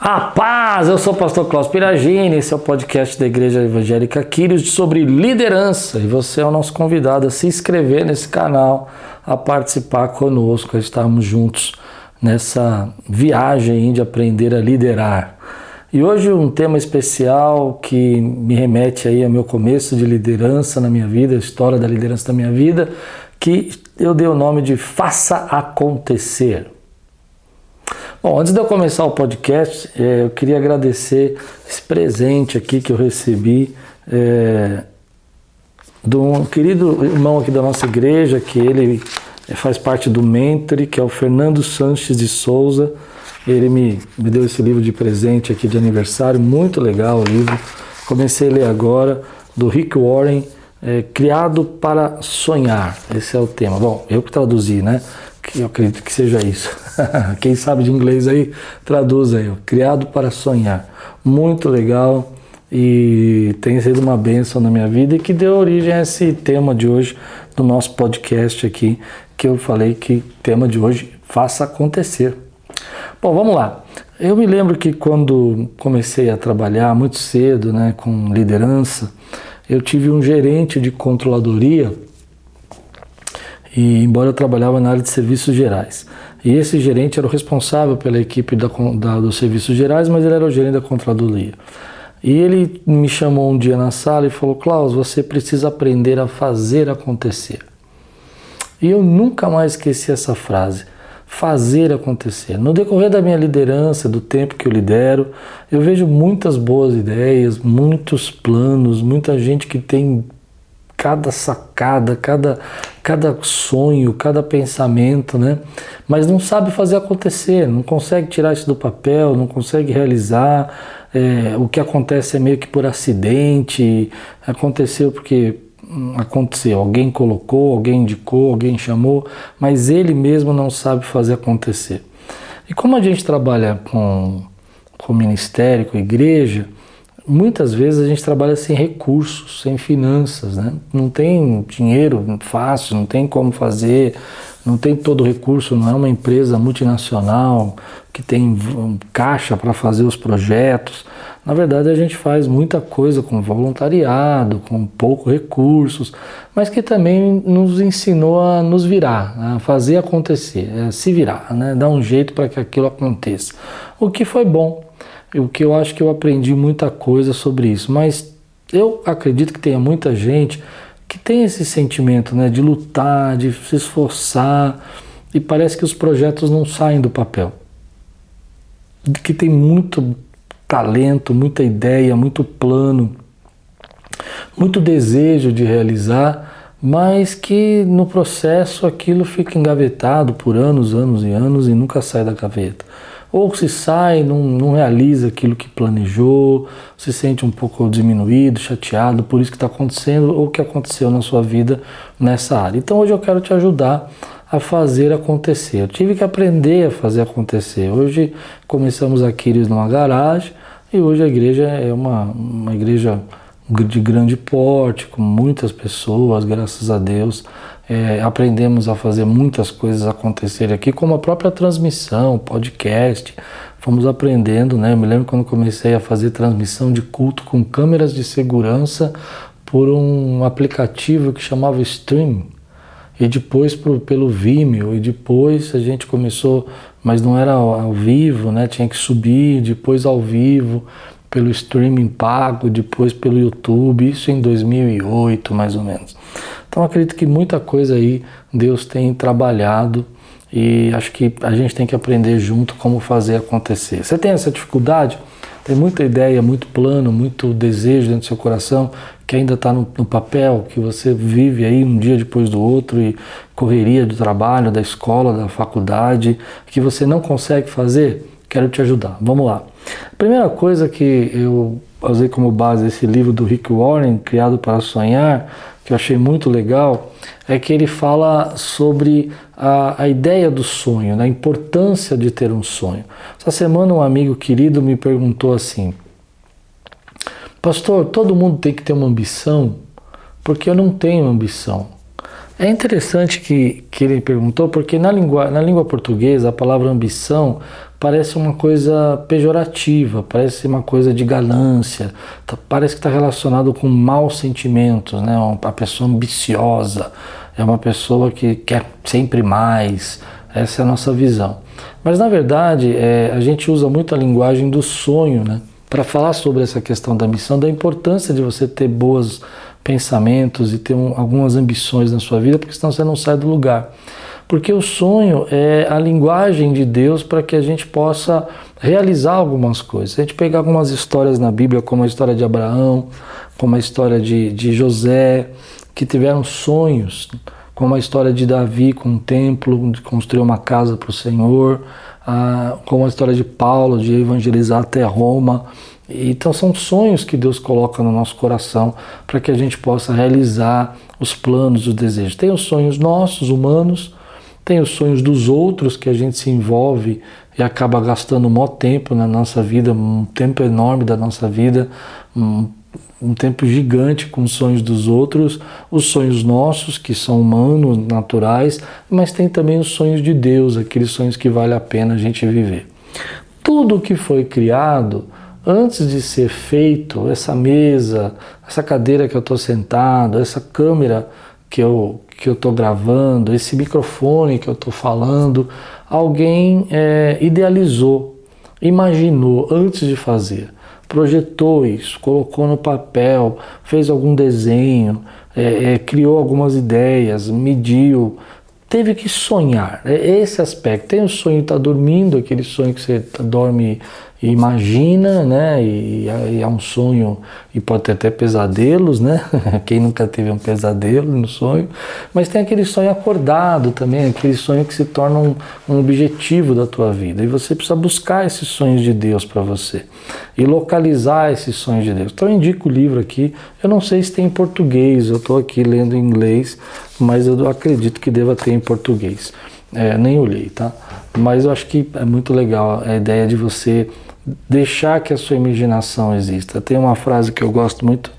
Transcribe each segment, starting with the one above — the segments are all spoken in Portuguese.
A paz! Eu sou o pastor Klaus Piragini, esse é o podcast da Igreja Evangélica Quírios sobre liderança e você é o nosso convidado a se inscrever nesse canal, a participar conosco, a estarmos juntos nessa viagem de aprender a liderar. E hoje um tema especial que me remete aí ao meu começo de liderança na minha vida, a história da liderança da minha vida, que eu dei o nome de Faça Acontecer. Bom, antes de eu começar o podcast, é, eu queria agradecer esse presente aqui que eu recebi é, de um querido irmão aqui da nossa igreja, que ele faz parte do Mentor, que é o Fernando Sanches de Souza. Ele me, me deu esse livro de presente aqui de aniversário, muito legal o livro. Comecei a ler agora, do Rick Warren, é, Criado para Sonhar. Esse é o tema. Bom, eu que traduzi, né? Eu acredito que seja isso. Quem sabe de inglês aí, traduz aí. Criado para sonhar. Muito legal e tem sido uma bênção na minha vida e que deu origem a esse tema de hoje do nosso podcast aqui, que eu falei que tema de hoje faça acontecer. Bom, vamos lá. Eu me lembro que quando comecei a trabalhar muito cedo, né, com liderança, eu tive um gerente de controladoria e embora eu trabalhava na área de serviços gerais. E esse gerente era o responsável pela equipe da, da, dos serviços gerais, mas ele era o gerente da controladoria. E ele me chamou um dia na sala e falou: Klaus, você precisa aprender a fazer acontecer. E eu nunca mais esqueci essa frase. Fazer acontecer. No decorrer da minha liderança, do tempo que eu lidero, eu vejo muitas boas ideias, muitos planos, muita gente que tem cada sacada, cada, cada sonho, cada pensamento, né? Mas não sabe fazer acontecer, não consegue tirar isso do papel, não consegue realizar. É, o que acontece é meio que por acidente, aconteceu porque hum, aconteceu, alguém colocou, alguém indicou, alguém chamou, mas ele mesmo não sabe fazer acontecer. E como a gente trabalha com, com ministério, com igreja, muitas vezes a gente trabalha sem recursos, sem finanças, né? não tem dinheiro fácil, não tem como fazer, não tem todo o recurso, não é uma empresa multinacional que tem caixa para fazer os projetos. Na verdade, a gente faz muita coisa com voluntariado, com poucos recursos, mas que também nos ensinou a nos virar, a fazer acontecer, a se virar, né? dar um jeito para que aquilo aconteça. O que foi bom o que eu acho que eu aprendi muita coisa sobre isso, mas eu acredito que tenha muita gente que tem esse sentimento né, de lutar, de se esforçar, e parece que os projetos não saem do papel. Que tem muito talento, muita ideia, muito plano, muito desejo de realizar, mas que no processo aquilo fica engavetado por anos, anos e anos e nunca sai da gaveta ou se sai, não, não realiza aquilo que planejou, se sente um pouco diminuído, chateado por isso que está acontecendo ou que aconteceu na sua vida nessa área. Então hoje eu quero te ajudar a fazer acontecer. Eu tive que aprender a fazer acontecer. Hoje começamos aqui numa garagem e hoje a igreja é uma, uma igreja de grande porte, com muitas pessoas, graças a Deus. É, aprendemos a fazer muitas coisas acontecerem aqui, como a própria transmissão, podcast. Fomos aprendendo, né? Eu me lembro quando comecei a fazer transmissão de culto com câmeras de segurança por um aplicativo que chamava Stream. E depois pro, pelo Vimeo, e depois a gente começou, mas não era ao vivo, né? Tinha que subir, depois ao vivo pelo streaming pago, depois pelo YouTube, isso em 2008 mais ou menos. Então acredito que muita coisa aí Deus tem trabalhado e acho que a gente tem que aprender junto como fazer acontecer. Você tem essa dificuldade? Tem muita ideia, muito plano, muito desejo dentro do seu coração que ainda está no, no, papel, que você vive aí um dia depois do outro e correria do trabalho, da escola, da faculdade, que você não consegue fazer? Quero te ajudar. Vamos lá. A primeira coisa que eu usei como base esse livro do Rick Warren, Criado para Sonhar, que eu achei muito legal, é que ele fala sobre a, a ideia do sonho, da importância de ter um sonho. Essa semana um amigo querido me perguntou assim, Pastor, todo mundo tem que ter uma ambição? Porque eu não tenho ambição. É interessante que, que ele perguntou, porque na língua, na língua portuguesa a palavra ambição parece uma coisa pejorativa, parece uma coisa de ganância, tá, parece que está relacionado com maus sentimentos, né? Uma pessoa ambiciosa, é uma pessoa que quer sempre mais, essa é a nossa visão. Mas na verdade, é, a gente usa muito a linguagem do sonho, né? Para falar sobre essa questão da missão, da importância de você ter bons pensamentos e ter um, algumas ambições na sua vida, porque senão você não sai do lugar. Porque o sonho é a linguagem de Deus para que a gente possa realizar algumas coisas. Se a gente pegar algumas histórias na Bíblia, como a história de Abraão, como a história de, de José, que tiveram sonhos, como a história de Davi com um templo, de construir uma casa para o Senhor, ah, como a história de Paulo de evangelizar até Roma. Então são sonhos que Deus coloca no nosso coração para que a gente possa realizar os planos, os desejos. Tem os sonhos nossos, humanos, tem os sonhos dos outros que a gente se envolve e acaba gastando um maior tempo na nossa vida, um tempo enorme da nossa vida, um, um tempo gigante com os sonhos dos outros, os sonhos nossos, que são humanos, naturais, mas tem também os sonhos de Deus, aqueles sonhos que vale a pena a gente viver. Tudo que foi criado antes de ser feito, essa mesa, essa cadeira que eu estou sentado, essa câmera que eu que eu estou gravando, esse microfone que eu estou falando, alguém é, idealizou, imaginou antes de fazer, projetou isso, colocou no papel, fez algum desenho, é, é, criou algumas ideias, mediu, teve que sonhar. É esse aspecto. Tem o sonho de estar tá dormindo, aquele sonho que você dorme imagina, né? E, e é um sonho e pode ter até pesadelos, né? Quem nunca teve um pesadelo no sonho, mas tem aquele sonho acordado também, aquele sonho que se torna um, um objetivo da tua vida. E você precisa buscar esses sonhos de Deus para você e localizar esses sonhos de Deus. Então eu indico o livro aqui. Eu não sei se tem em português. Eu estou aqui lendo em inglês, mas eu acredito que deva ter em português. É, nem olhei, tá? Mas eu acho que é muito legal a ideia de você deixar que a sua imaginação exista. Tem uma frase que eu gosto muito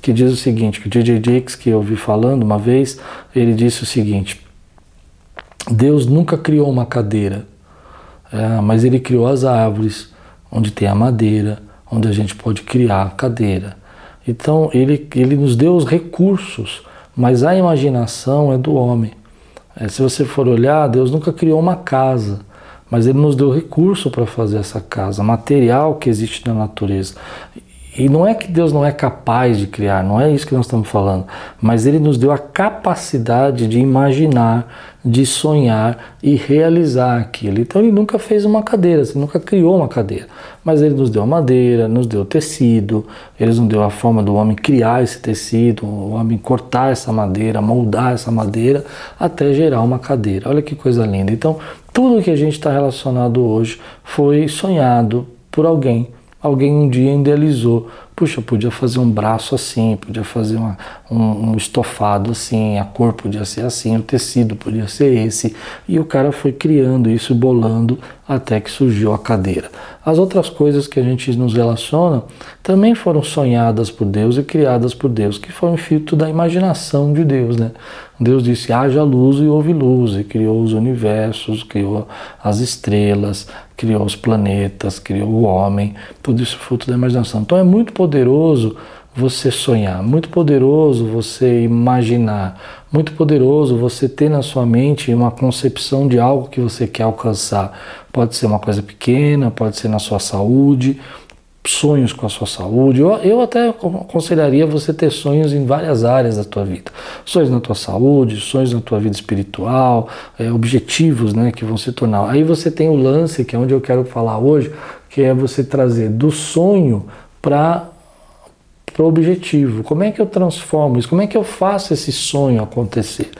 que diz o seguinte, que o DJ Jakes, que eu ouvi falando uma vez, ele disse o seguinte, Deus nunca criou uma cadeira, é, mas ele criou as árvores, onde tem a madeira, onde a gente pode criar a cadeira. Então ele, ele nos deu os recursos, mas a imaginação é do homem. É, se você for olhar, Deus nunca criou uma casa, mas Ele nos deu recurso para fazer essa casa, material que existe na natureza. E não é que Deus não é capaz de criar, não é isso que nós estamos falando, mas Ele nos deu a capacidade de imaginar, de sonhar e realizar aquilo. Então Ele nunca fez uma cadeira, Ele nunca criou uma cadeira, mas Ele nos deu a madeira, nos deu tecido, Ele nos deu a forma do homem criar esse tecido, o homem cortar essa madeira, moldar essa madeira até gerar uma cadeira. Olha que coisa linda. Então tudo que a gente está relacionado hoje foi sonhado por alguém. Alguém um dia idealizou puxa, podia fazer um braço assim, podia fazer uma, um, um, estofado assim, a cor podia ser assim, o tecido podia ser esse. E o cara foi criando isso, bolando, até que surgiu a cadeira. As outras coisas que a gente nos relaciona também foram sonhadas por Deus e criadas por Deus, que foi um filtro da imaginação de Deus, né? Deus disse: haja luz e houve luz, e criou os universos, criou as estrelas, criou os planetas, criou o homem, tudo isso fruto da imaginação. Então é muito poderoso você sonhar, muito poderoso você imaginar, muito poderoso você ter na sua mente uma concepção de algo que você quer alcançar. Pode ser uma coisa pequena, pode ser na sua saúde, sonhos com a sua saúde. Eu, eu até aconselharia você ter sonhos em várias áreas da tua vida. Sonhos na tua saúde, sonhos na tua vida espiritual, é, objetivos né, que vão se tornar. Aí você tem o lance, que é onde eu quero falar hoje, que é você trazer do sonho para o objetivo. Como é que eu transformo isso? Como é que eu faço esse sonho acontecer?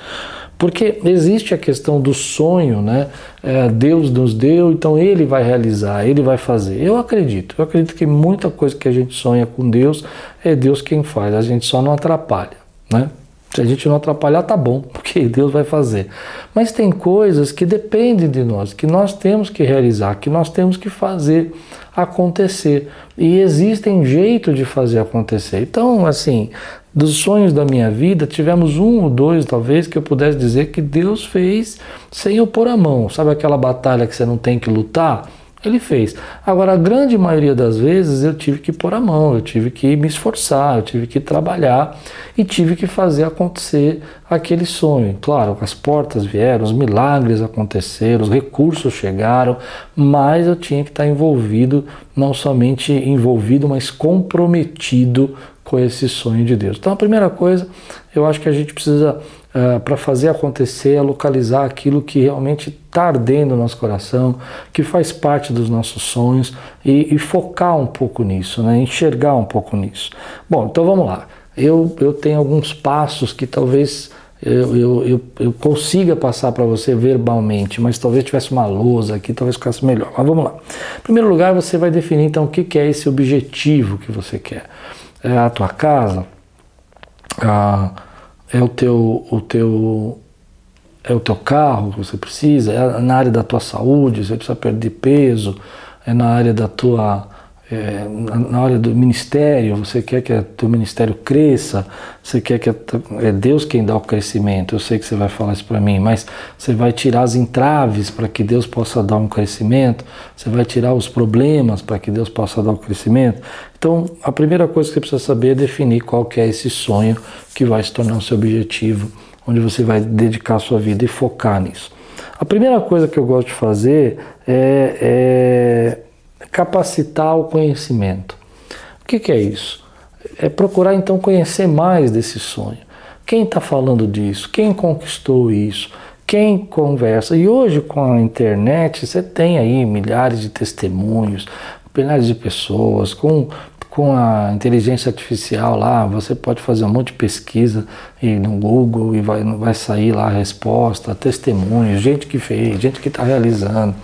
Porque existe a questão do sonho, né? É, Deus nos deu, então Ele vai realizar, Ele vai fazer. Eu acredito, eu acredito que muita coisa que a gente sonha com Deus é Deus quem faz, a gente só não atrapalha, né? Se a gente não atrapalhar, tá bom, porque Deus vai fazer. Mas tem coisas que dependem de nós, que nós temos que realizar, que nós temos que fazer acontecer. E existem jeito de fazer acontecer. Então, assim, dos sonhos da minha vida, tivemos um ou dois, talvez, que eu pudesse dizer que Deus fez sem eu pôr a mão. Sabe aquela batalha que você não tem que lutar? Ele fez. Agora, a grande maioria das vezes eu tive que pôr a mão, eu tive que me esforçar, eu tive que trabalhar e tive que fazer acontecer aquele sonho. Claro, as portas vieram, os milagres aconteceram, os recursos chegaram, mas eu tinha que estar envolvido, não somente envolvido, mas comprometido com esse sonho de Deus. Então, a primeira coisa, eu acho que a gente precisa, uh, para fazer acontecer, é localizar aquilo que realmente está ardendo no nosso coração, que faz parte dos nossos sonhos e, e focar um pouco nisso, né? enxergar um pouco nisso. Bom, então vamos lá. Eu, eu tenho alguns passos que talvez eu, eu, eu, eu consiga passar para você verbalmente, mas talvez tivesse uma lousa aqui, talvez ficasse melhor. Mas vamos lá. Em primeiro lugar, você vai definir então o que, é esse objetivo que você quer é a tua casa, é o teu, o teu, é o teu carro que você precisa, é na área da tua saúde, você precisa perder peso, é na área da tua é, na hora do ministério, você quer que o teu ministério cresça, você quer que é Deus quem dá o crescimento. Eu sei que você vai falar isso para mim, mas você vai tirar as entraves para que Deus possa dar um crescimento, você vai tirar os problemas para que Deus possa dar o crescimento. Então, a primeira coisa que você precisa saber é definir qual que é esse sonho que vai se tornar o seu objetivo, onde você vai dedicar a sua vida e focar nisso. A primeira coisa que eu gosto de fazer é, é capacitar o conhecimento. O que, que é isso? É procurar então conhecer mais desse sonho. Quem está falando disso? Quem conquistou isso? Quem conversa? E hoje com a internet você tem aí milhares de testemunhos, milhares de pessoas com com a inteligência artificial lá, você pode fazer um monte de pesquisa e no Google e vai, vai sair lá a resposta, testemunhos, gente que fez, gente que está realizando.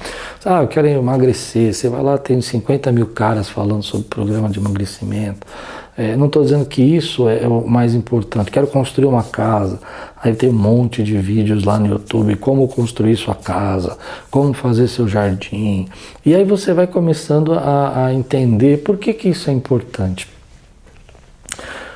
Ah, eu quero emagrecer. Você vai lá, tem 50 mil caras falando sobre programa de emagrecimento. É, não estou dizendo que isso é, é, o mais importante. Quero construir uma casa. Aí tem um monte de vídeos lá no YouTube, como construir sua casa, como fazer seu jardim. E aí você vai começando a, a entender por que, que isso é importante.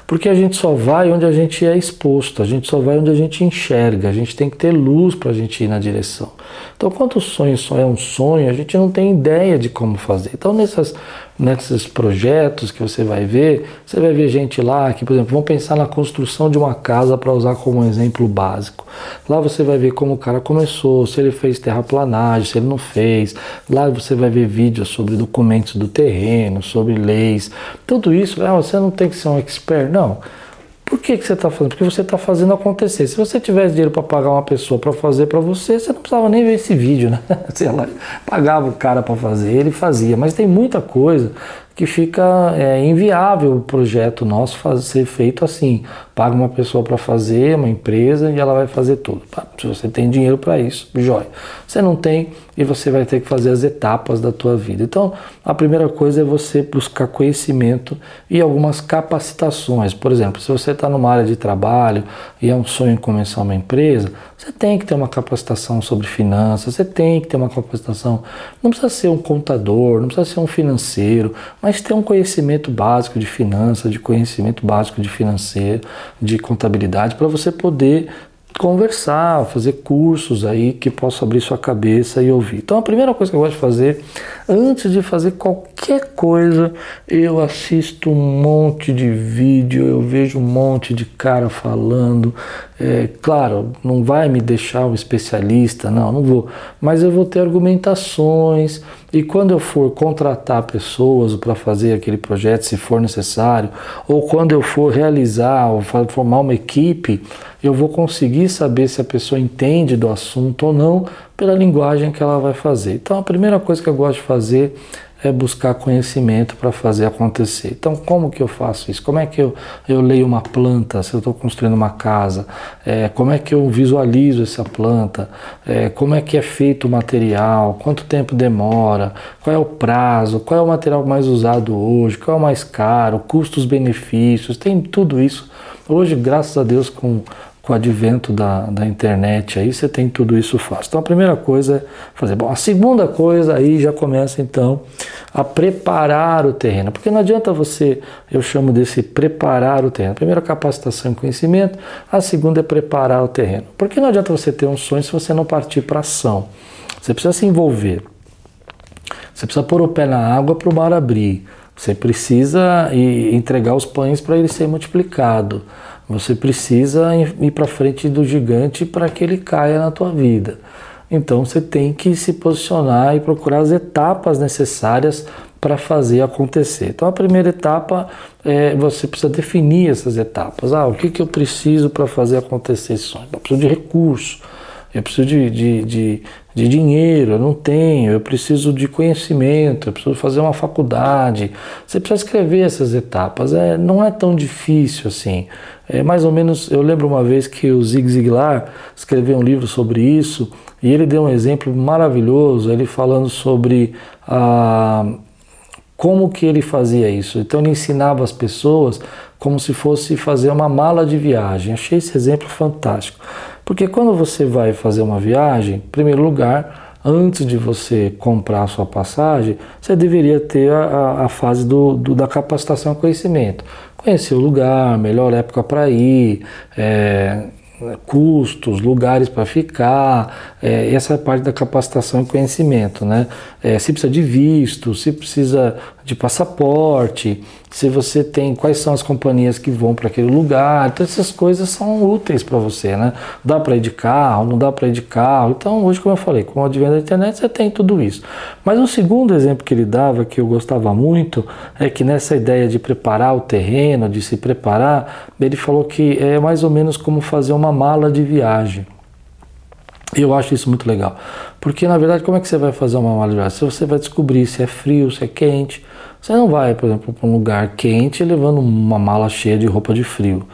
Porque a gente só vai onde a gente é exposto, a gente só vai onde a gente enxerga, a gente tem que ter luz para a gente ir na direção. Então, quando o sonho só é um sonho, a gente não tem ideia de como fazer. Então, nessas nesses projetos que você vai ver, você vai ver gente lá que, por exemplo, vão pensar na construção de uma casa para usar como exemplo básico. Lá você vai ver como o cara começou, se ele fez terraplanagem, se ele não fez. Lá você vai ver vídeos sobre documentos do terreno, sobre leis. Tudo isso, ah, você não tem que ser um expert, não. Por que, que você está fazendo? Porque você está fazendo acontecer. Se você tivesse dinheiro para pagar uma pessoa para fazer para você, você não precisava nem ver esse vídeo, né? Sei lá, pagava o cara para fazer, ele fazia. Mas tem muita coisa que fica é, inviável o projeto nosso fazer, ser feito assim. Paga uma pessoa para fazer, uma empresa, e ela vai fazer tudo. Se você tem dinheiro para isso, jóia. Você não tem e você vai ter que fazer as etapas da tua vida. Então, a primeira coisa é você buscar conhecimento e algumas capacitações. Por exemplo, se você está numa área de trabalho e é um sonho começar uma empresa, você tem que ter uma capacitação sobre finanças, você tem que ter uma capacitação. Não precisa ser um contador, não precisa ser um financeiro, mas ter um conhecimento básico de finanças, de conhecimento básico de financeiro, de contabilidade, para você poder conversar, fazer cursos aí que possam abrir sua cabeça e ouvir. Então a primeira coisa que eu gosto de fazer, antes de fazer qualquer coisa, eu assisto um monte de vídeo, eu vejo um monte de cara falando. É, claro, não vai me deixar um especialista, não, não vou, mas eu vou ter argumentações e quando eu for contratar pessoas para fazer aquele projeto, se for necessário, ou quando eu for realizar ou formar uma equipe, eu vou conseguir saber se a pessoa entende do assunto ou não pela linguagem que ela vai fazer. Então, a primeira coisa que eu gosto de fazer é buscar conhecimento para fazer acontecer. Então, como que eu faço isso? Como é que eu, eu leio uma planta se eu estou construindo uma casa? É, como é que eu visualizo essa planta? É, como é que é feito o material? Quanto tempo demora? Qual é o prazo? Qual é o material mais usado hoje? Qual é o mais caro? Custos, benefícios? Tem tudo isso. Hoje, graças a Deus, com com o advento da, da internet aí, você tem tudo isso fácil. Então a primeira coisa é fazer. Bom, a segunda coisa aí já começa então a preparar o terreno. Porque não adianta você, eu chamo desse preparar o terreno. Primeiro, capacitação e conhecimento. A segunda é preparar o terreno. Porque não adianta você ter um sonho se você não partir para ação. Você precisa se envolver. Você precisa pôr o pé na água para o mar abrir. Você precisa entregar os pães para ele ser multiplicado. Você precisa ir para frente do gigante para que ele caia na tua vida. Então você tem que se posicionar e procurar as etapas necessárias para fazer acontecer. Então a primeira etapa é você precisa definir essas etapas. Ah, o que, que eu preciso para fazer acontecer esse sonho? Eu preciso de recurso, eu preciso de, de, de, de, dinheiro, eu não tenho, eu preciso de conhecimento, eu preciso fazer uma faculdade. Você precisa escrever essas etapas. É, não é tão difícil assim. É mais ou menos, eu lembro uma vez que o Zig Ziglar escreveu um livro sobre isso e ele deu um exemplo maravilhoso, ele falando sobre a, como que ele fazia isso. Então ele ensinava as pessoas como se fosse fazer uma mala de viagem. Achei esse exemplo fantástico. Porque quando você vai fazer uma viagem, em primeiro lugar, antes de você comprar a sua passagem, você deveria ter a, a fase do, do, da capacitação e conhecimento conhecer o lugar, melhor época para ir, é, custos, lugares para ficar, é, essa é a parte da capacitação e conhecimento, né? É, se precisa de visto, se precisa de passaporte, se você tem quais são as companhias que vão para aquele lugar, então essas coisas são úteis para você, né? Dá para ir de carro, não dá para ir de carro. Então, hoje, como eu falei, com o advento da internet você tem tudo isso. Mas o segundo exemplo que ele dava, que eu gostava muito, é que nessa ideia de preparar o terreno, de se preparar, ele falou que é mais ou menos como fazer uma mala de viagem. Eu acho isso muito legal. Porque, na verdade, como é que você vai fazer uma mala de viagem? Você vai descobrir se é frio, se é quente, você não vai, por exemplo, para um lugar quente levando uma mala cheia de roupa de frio.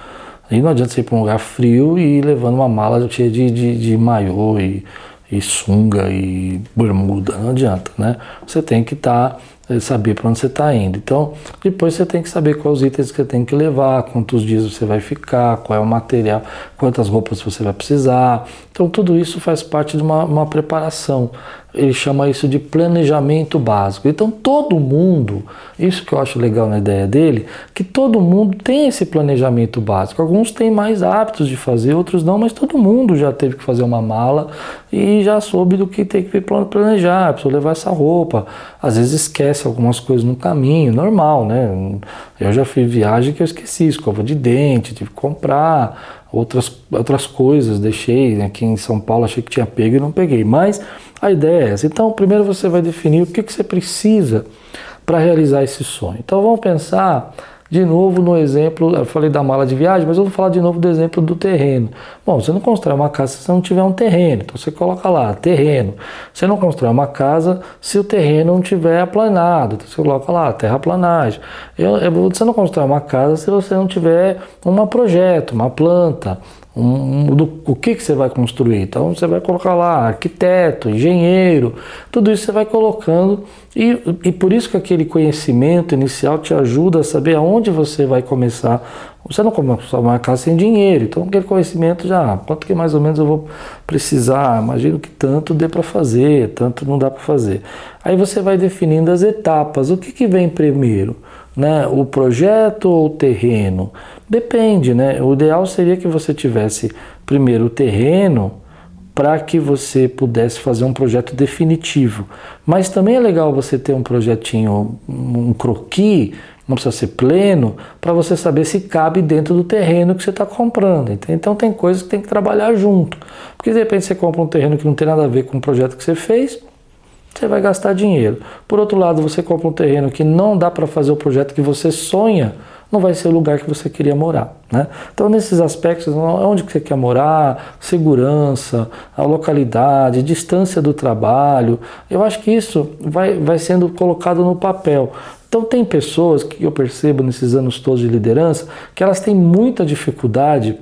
Aí não adianta você ir para um lugar frio e ir levando uma mala cheia de, de, de maiô e, e sunga e bermuda. Não adianta, né? Você tem que estar. Tá é, saber para onde você está indo. Então, depois você tem que saber quais itens que você tem que levar, quantos dias você vai ficar, qual é o material, quantas roupas você vai precisar. Então, tudo isso faz parte de uma, uma preparação ele chama isso de planejamento básico. Então todo mundo, isso que eu acho legal na ideia dele, que todo mundo tem esse planejamento básico. Alguns têm mais hábitos de fazer, outros não, mas todo mundo já teve que fazer uma mala e já soube do que tem que planejar, precisa levar essa roupa. Às vezes esquece algumas coisas no caminho, normal, né? Eu já fiz viagem que eu esqueci, escova de dente, tive que comprar outras, outras coisas, deixei aqui em São Paulo, achei que tinha pego e não peguei. Mas a ideia é essa. Então, primeiro você vai definir o que, que você precisa para realizar esse sonho. Então, vamos pensar de novo no exemplo, eu falei da mala de viagem, mas eu vou falar de novo do exemplo do terreno. Bom, você não constrói uma casa se você não tiver um terreno, então você coloca lá, terreno. Você não constrói uma casa se o terreno não tiver aplanado, então você coloca lá, terraplanagem. Eu, eu, você não constrói uma casa se você não tiver um projeto, uma planta, um, do, o que, que você vai construir. Então você vai colocar lá arquiteto, engenheiro, tudo isso você vai colocando e, e por isso que aquele conhecimento inicial te ajuda a saber aonde você vai começar. Você não começa uma casa sem dinheiro, então aquele conhecimento já, quanto que mais ou menos eu vou precisar, imagino que tanto dê para fazer, tanto não dá para fazer. Aí você vai definindo as etapas, o que, que vem primeiro? Né? O projeto ou o terreno? Depende, né? O ideal seria que você tivesse primeiro o terreno para que você pudesse fazer um projeto definitivo. Mas também é legal você ter um projetinho, um croquis, não precisa ser pleno, para você saber se cabe dentro do terreno que você está comprando. Então tem coisas que tem que trabalhar junto. Porque de repente você compra um terreno que não tem nada a ver com o projeto que você fez, você vai gastar dinheiro. Por outro lado, você compra um terreno que não dá para fazer o projeto que você sonha, não vai ser o lugar que você queria morar. Né? Então, nesses aspectos, onde você quer morar, segurança, a localidade, distância do trabalho, eu acho que isso vai, vai sendo colocado no papel. Então, tem pessoas que eu percebo nesses anos todos de liderança que elas têm muita dificuldade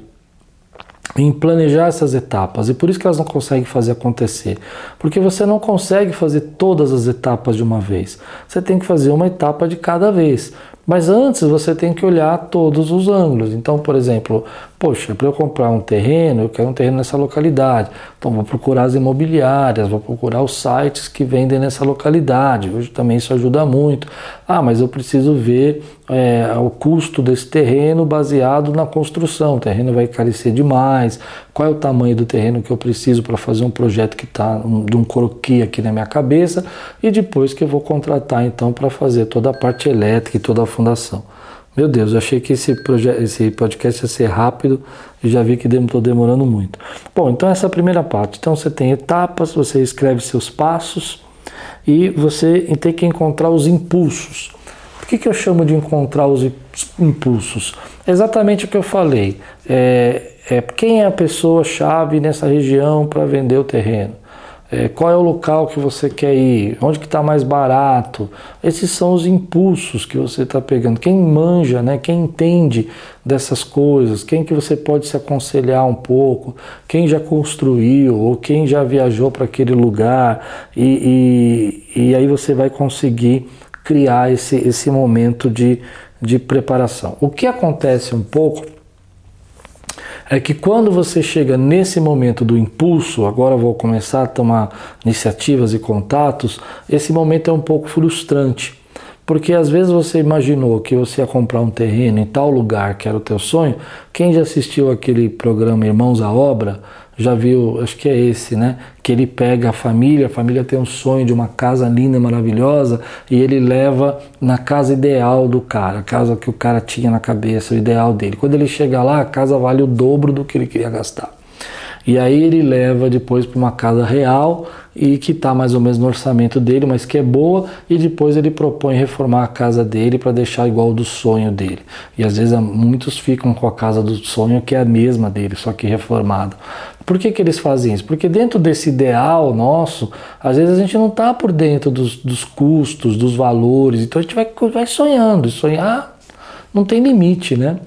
em planejar essas etapas e por isso que elas não conseguem fazer acontecer. Porque você não consegue fazer todas as etapas de uma vez. Você tem que fazer uma etapa de cada vez. Mas antes você tem que olhar todos os ângulos. Então, por exemplo, poxa, para eu comprar um terreno, eu quero um terreno nessa localidade. Então, vou procurar as imobiliárias, vou procurar os sites que vendem nessa localidade. Hoje também isso ajuda muito. Ah, mas eu preciso ver é, o custo desse terreno baseado na construção. O terreno vai carecer demais. Qual é o tamanho do terreno que eu preciso para fazer um projeto que está um, de um croquis aqui na minha cabeça e depois que eu vou contratar então para fazer toda a parte elétrica e toda a fundação. Meu Deus, eu achei que esse, esse podcast ia ser rápido e já vi que estou demorando muito. Bom, então essa é a primeira parte. Então você tem etapas, você escreve seus passos e você tem que encontrar os impulsos. Por que, que eu chamo de encontrar os impulsos? exatamente o que eu falei. É, é quem é a pessoa-chave nessa região para vender o terreno? É, qual é o local que você quer ir, onde que está mais barato. Esses são os impulsos que você está pegando. Quem manja, né, quem entende dessas coisas, quem que você pode se aconselhar um pouco, quem já construiu ou quem já viajou para aquele lugar e, e, e aí você vai conseguir criar esse, esse momento de, de preparação. O que acontece um pouco é que quando você chega nesse momento do impulso, agora vou começar a tomar iniciativas e contatos, esse momento é um pouco frustrante. Porque às vezes você imaginou que você ia comprar um terreno em tal lugar que era o teu sonho. Quem já assistiu aquele programa Irmãos à Obra, já viu, acho que é esse, né? Que ele pega a família, a família tem um sonho de uma casa linda maravilhosa e ele leva na casa ideal do cara, a casa que o cara tinha na cabeça, o ideal dele. Quando ele chega lá, a casa vale o dobro do que ele queria gastar. E aí ele leva depois para uma casa real e que está mais ou menos no orçamento dele, mas que é boa, e depois ele propõe reformar a casa dele para deixar igual do sonho dele. E às vezes muitos ficam com a casa do sonho que é a mesma dele, só que reformada. Por que, que eles fazem isso? Porque dentro desse ideal nosso, às vezes a gente não está por dentro dos, dos, custos, dos valores, então a gente vai, vai sonhando, e sonhar não tem limite, né?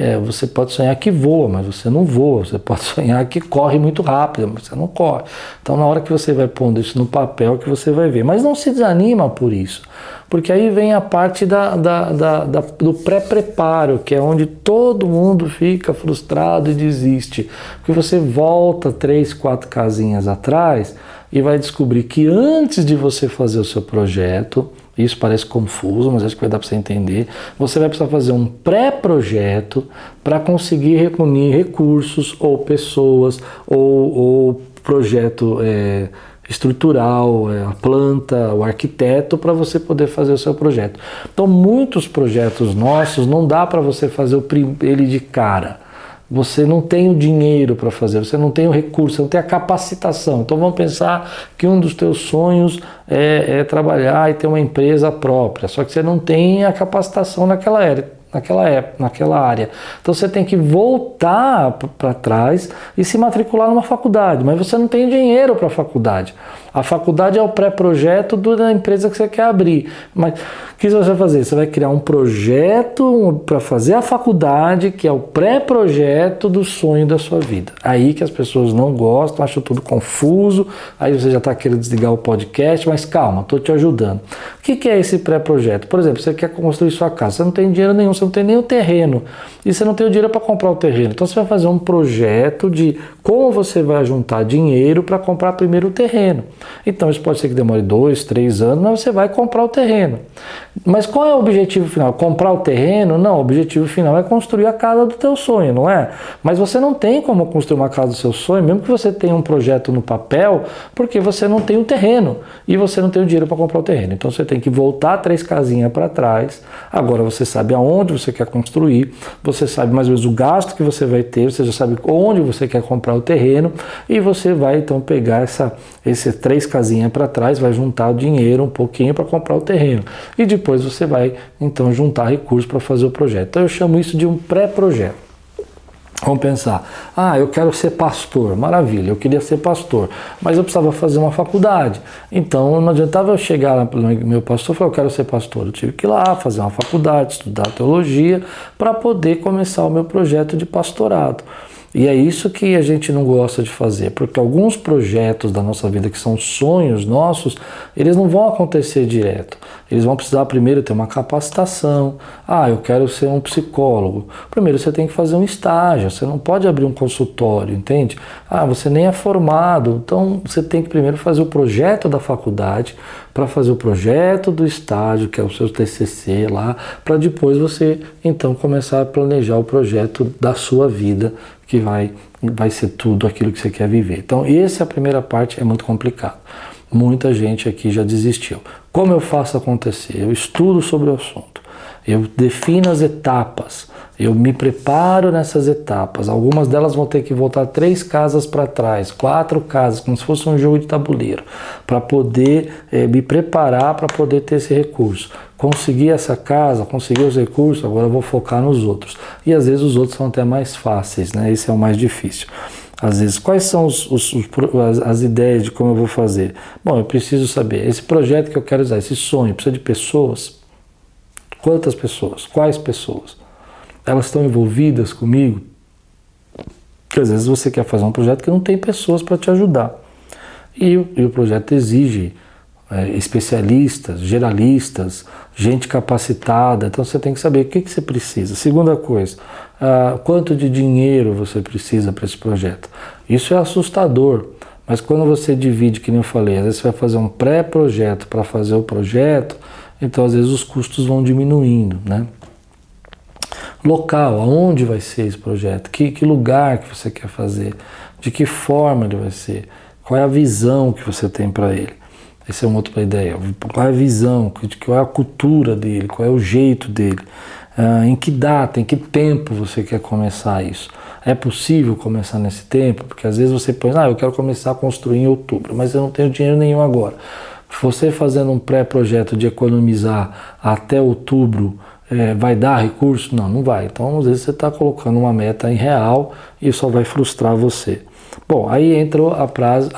É, você pode sonhar que voa, mas você não voa. Você pode sonhar que corre muito rápido, mas você não corre. Então, na hora que você vai pondo isso no papel, que você vai ver. Mas não se desanima por isso, porque aí vem a parte da, da, da, da do pré-preparo, que é onde todo mundo fica frustrado e desiste. Porque você volta três, quatro casinhas atrás e vai descobrir que antes de você fazer o seu projeto, isso parece confuso, mas acho que vai dar para você entender. Você vai precisar fazer um pré-projeto para conseguir reunir recursos ou pessoas ou, ou projeto é, estrutural, é, a planta, o arquiteto para você poder fazer o seu projeto. Então, muitos projetos nossos não dá para você fazer ele de cara você não tem o dinheiro para fazer, você não tem o recurso, você não tem a capacitação. Então vamos pensar que um dos teus sonhos é, é trabalhar e ter uma empresa própria, só que você não tem a capacitação naquela área naquela época, naquela área. Então você tem que voltar para trás e se matricular numa faculdade, mas você não tem dinheiro para a faculdade. A faculdade é o pré-projeto da empresa que você quer abrir. Mas o que você vai fazer? Você vai criar um projeto para fazer a faculdade, que é o pré-projeto do sonho da sua vida. Aí que as pessoas não gostam, acham tudo confuso, aí você já está querendo desligar o podcast, mas calma, estou te ajudando. O que é esse pré-projeto? Por exemplo, você quer construir sua casa, você não tem dinheiro nenhum, você não tem nem o terreno, e você não tem o dinheiro para comprar o terreno. Então você vai fazer um projeto de como você vai juntar dinheiro para comprar primeiro o terreno. Então isso pode ser que demore dois, três anos, mas você vai comprar o terreno. Mas qual é o objetivo final? Comprar o terreno? Não, o objetivo final é construir a casa do teu sonho, não é? Mas você não tem como construir uma casa do seu sonho, mesmo que você tenha um projeto no papel, porque você não tem o terreno e você não tem o dinheiro para comprar o terreno. Então você tem que voltar três casinhas para trás. Agora você sabe aonde você quer construir, você sabe mais ou menos o gasto que você vai ter, você já sabe onde você quer comprar o terreno e você vai então pegar essa, esse três casinhas para trás, vai juntar o dinheiro um pouquinho para comprar o terreno. E depois você vai então juntar recursos para fazer o projeto. Então eu chamo isso de um pré-projeto. Vamos pensar, ah, eu quero ser pastor, maravilha, eu queria ser pastor, mas eu precisava fazer uma faculdade. Então não adiantava eu chegar lá meu pastor e falar, eu quero ser pastor. Eu tive que ir lá fazer uma faculdade, estudar teologia, para poder começar o meu projeto de pastorado. E é isso que a gente não gosta de fazer, porque alguns projetos da nossa vida que são sonhos nossos, eles não vão acontecer direto. Eles vão precisar primeiro ter uma capacitação. Ah, eu quero ser um psicólogo. Primeiro você tem que fazer um estágio, você não pode abrir um consultório, entende? Ah, você nem é formado, então você tem que primeiro fazer o projeto da faculdade, para fazer o projeto do estágio, que é o seu TCC lá, para depois você então começar a planejar o projeto da sua vida, que vai, vai ser tudo aquilo que você quer viver. Então, essa é a primeira parte, é muito complicado. Muita gente aqui já desistiu. Como eu faço acontecer? Eu estudo sobre o assunto, eu defino as etapas, eu me preparo nessas etapas. Algumas delas vão ter que voltar três casas para trás, quatro casas, como se fosse um jogo de tabuleiro, para poder é, me preparar para poder ter esse recurso. Conseguir essa casa, conseguir os recursos, agora vou focar nos outros. E às vezes os outros são até mais fáceis, né? Esse é o mais difícil às vezes, quais são os, os, os, as, ideias de como eu vou fazer? Bom, eu preciso saber, esse projeto que eu quero usar, esse sonho, precisa de pessoas? Quantas pessoas? Quais pessoas? Elas estão envolvidas comigo? Porque às vezes você quer fazer um projeto que não tem pessoas para te ajudar. E, e, o projeto exige é, especialistas, geralistas, gente capacitada. Então você tem que saber o que, que você precisa. Segunda coisa, ah, quanto de dinheiro você precisa para esse projeto. Isso é assustador, mas quando você divide, que nem eu falei, às vezes você vai fazer um pré-projeto para fazer o projeto, então às vezes os custos vão diminuindo, né? Local, aonde vai ser esse projeto? Que, que lugar que você quer fazer? De que forma ele vai ser? Qual é a visão que você tem para ele? Essa é uma outra ideia. Qual é a visão? Qual é a cultura dele? Qual é o jeito dele? Ah, em que data, em que tempo você quer começar isso? É possível começar nesse tempo? Porque às vezes você pensa, ah, eu quero começar a construir em outubro, mas eu não tenho dinheiro nenhum agora. Você fazendo um pré-projeto de economizar até outubro é, vai dar recurso? Não, não vai. Então, às vezes você está colocando uma meta em real e só vai frustrar você. Bom, aí entra a,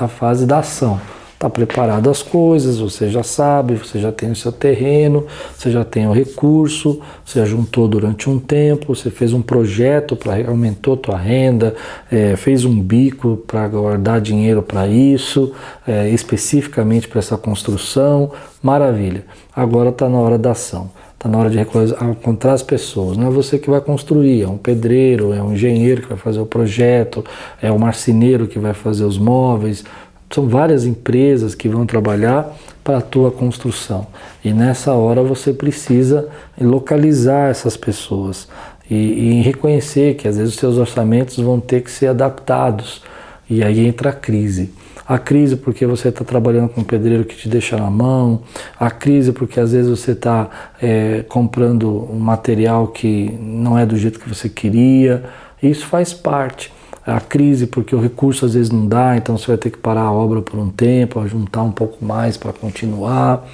a fase da ação está preparado as coisas, você já sabe, você já tem o seu terreno, você já tem o recurso, você juntou durante um tempo, você fez um projeto para aumentou tua renda, é, fez um bico para guardar dinheiro para isso, é, especificamente para essa construção, maravilha. Agora está na hora da ação. Está na hora de encontrar as pessoas. Não é você que vai construir, é um pedreiro, é um engenheiro que vai fazer o projeto, é o marceneiro que vai fazer os móveis, são várias empresas que vão trabalhar para a tua construção. E nessa hora você precisa localizar essas pessoas e, e reconhecer que às vezes os seus orçamentos vão ter que ser adaptados. E aí entra a crise. A crise porque você está trabalhando com um pedreiro que te deixa na mão, a crise porque às vezes você está é, comprando um material que não é do jeito que você queria. Isso faz parte a crise porque o recurso às vezes não dá, então você vai ter que parar a obra por um tempo, juntar um pouco mais para continuar.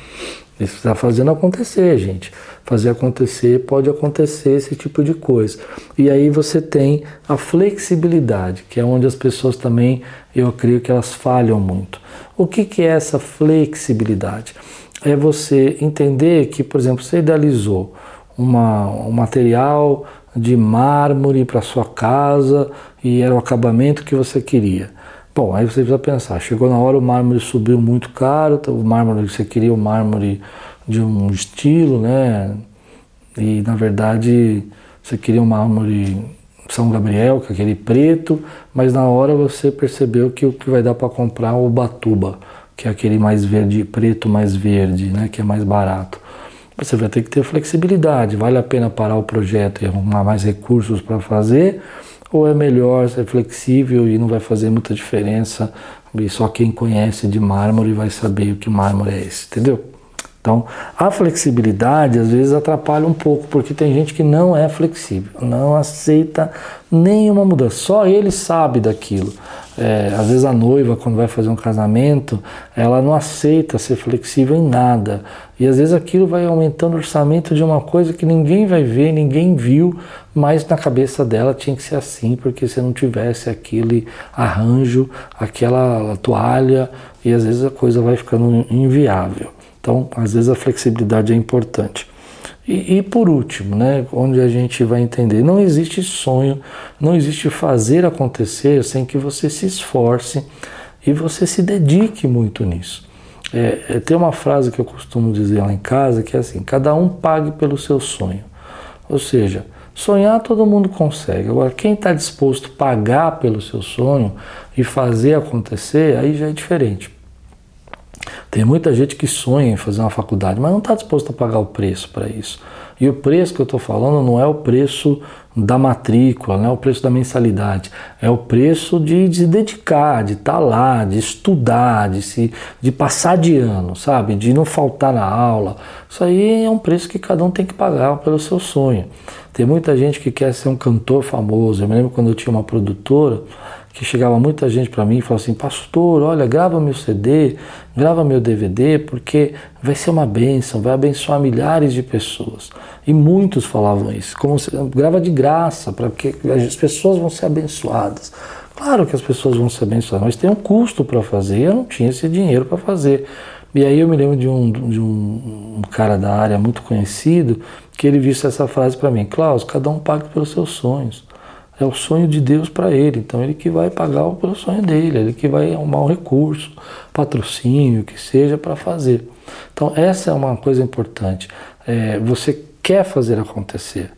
Isso está fazendo acontecer, gente. Fazer acontecer pode acontecer esse tipo de coisa. E aí você tem a flexibilidade, que é onde as pessoas também, eu creio que elas falham muito. O que, que é essa flexibilidade? É você entender que, por exemplo, você idealizou uma, um material de mármore para sua casa e era o acabamento que você queria. Bom, aí você precisa pensar, chegou na hora o mármore subiu muito caro, então o mármore que você queria, o mármore de um estilo, né? E na verdade você queria um mármore São Gabriel, que é aquele preto, mas na hora você percebeu que o que vai dar para comprar é o Batuba, que é aquele mais verde, preto mais verde, né? Que é mais barato. Você vai ter que ter flexibilidade. Vale a pena parar o projeto e arrumar mais recursos para fazer? Ou é melhor ser flexível e não vai fazer muita diferença? E só quem conhece de mármore vai saber o que mármore é esse, entendeu? Então, a flexibilidade às vezes atrapalha um pouco, porque tem gente que não é flexível, não aceita nenhuma mudança, só ele sabe daquilo. É, às vezes a noiva, quando vai fazer um casamento, ela não aceita ser flexível em nada. E às vezes aquilo vai aumentando o orçamento de uma coisa que ninguém vai ver, ninguém viu, mas na cabeça dela tinha que ser assim, porque se não tivesse aquele arranjo, aquela toalha, e às vezes a coisa vai ficando inviável. Então, às vezes a flexibilidade é importante. E, e, por último, né, onde a gente vai entender, não existe sonho, não existe fazer acontecer sem que você se esforce e você se dedique muito nisso. É, é, tem uma frase que eu costumo dizer lá em casa que é assim: cada um pague pelo seu sonho. Ou seja, sonhar todo mundo consegue. Agora, quem está disposto a pagar pelo seu sonho e fazer acontecer, aí já é diferente. Tem muita gente que sonha em fazer uma faculdade, mas não está disposto a pagar o preço para isso. E o preço que eu estou falando não é o preço da matrícula, não é o preço da mensalidade, é o preço de, se dedicar, de estar tá lá, de estudar, de, se, de passar de ano, sabe? De não faltar na aula. Isso aí é um preço que cada um tem que pagar pelo seu sonho. Tem muita gente que quer ser um cantor famoso. Eu me lembro quando eu tinha uma produtora que chegava muita gente para mim e falava assim: Pastor, olha, grava meu CD, grava meu DVD, porque vai ser uma bênção, vai abençoar milhares de pessoas. E muitos falavam isso, como se, grava de graça, para que as pessoas vão ser abençoadas. Claro que as pessoas vão ser abençoadas, mas tem um custo para fazer, eu não tinha esse dinheiro para fazer. E aí eu me lembro de um, de um, cara da área muito conhecido que ele disse essa frase para mim: Klaus, cada um paga pelos seus sonhos. É o sonho de Deus para ele. Então ele que vai pagar pelo sonho dele, ele que vai arrumar um recurso, patrocínio, que seja para fazer. Então essa é uma coisa importante. É, você quer fazer acontecer.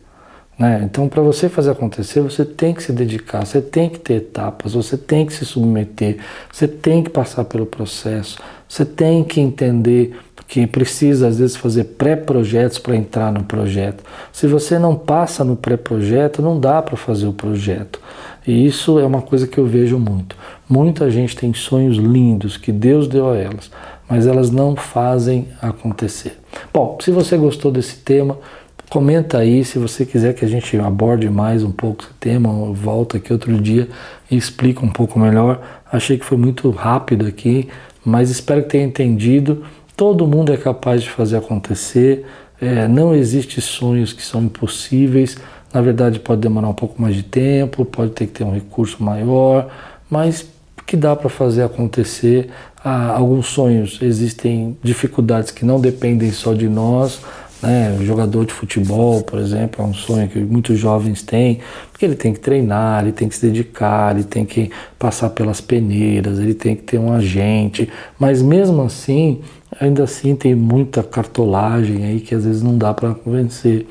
Né? Então, para você fazer acontecer, você tem que se dedicar, você tem que ter etapas, você tem que se submeter, você tem que passar pelo processo, você tem que entender que precisa às vezes fazer pré-projetos para entrar no projeto. Se você não passa no pré-projeto, não dá para fazer o projeto. E isso é uma coisa que eu vejo muito. Muita gente tem sonhos lindos que Deus deu a elas, mas elas não fazem acontecer. Bom, se você gostou desse tema, comenta aí. Se você quiser que a gente aborde mais um pouco esse tema, eu volto aqui outro dia e explico um pouco melhor. Achei que foi muito rápido aqui, mas espero que tenha entendido Todo mundo é capaz de fazer acontecer. É, não existe sonhos que são impossíveis. Na verdade, pode demorar um pouco mais de tempo, pode ter que ter um recurso maior, mas que dá para fazer acontecer. Ah, alguns sonhos existem dificuldades que não dependem só de nós. Né? O jogador de futebol, por exemplo, é um sonho que muitos jovens têm, porque ele tem que treinar, ele tem que se dedicar, ele tem que passar pelas peneiras, ele tem que ter um agente, mas mesmo assim Ainda assim tem muita cartolagem aí que às vezes não dá para vencer.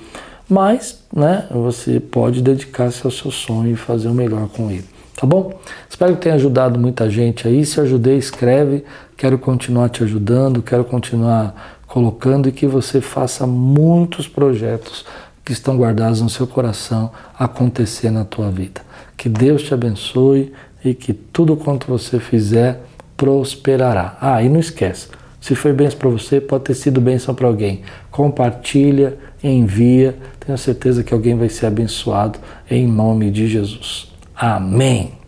Mas, né, você pode dedicar-se ao seu sonho e fazer o melhor com ele. Tá bom? Espero que tenha ajudado muita gente aí. Se ajudei, escreve. Quero continuar te ajudando, quero continuar colocando e que você faça muitos projetos que estão guardados no seu coração acontecer na tua vida. Que Deus te abençoe e que tudo quanto você fizer prosperará. Ah, e não esqueça, se foi bênção para você, pode ter sido bênção para alguém. Compartilha, envia. Tenho certeza que alguém vai ser abençoado em nome de Jesus. Amém.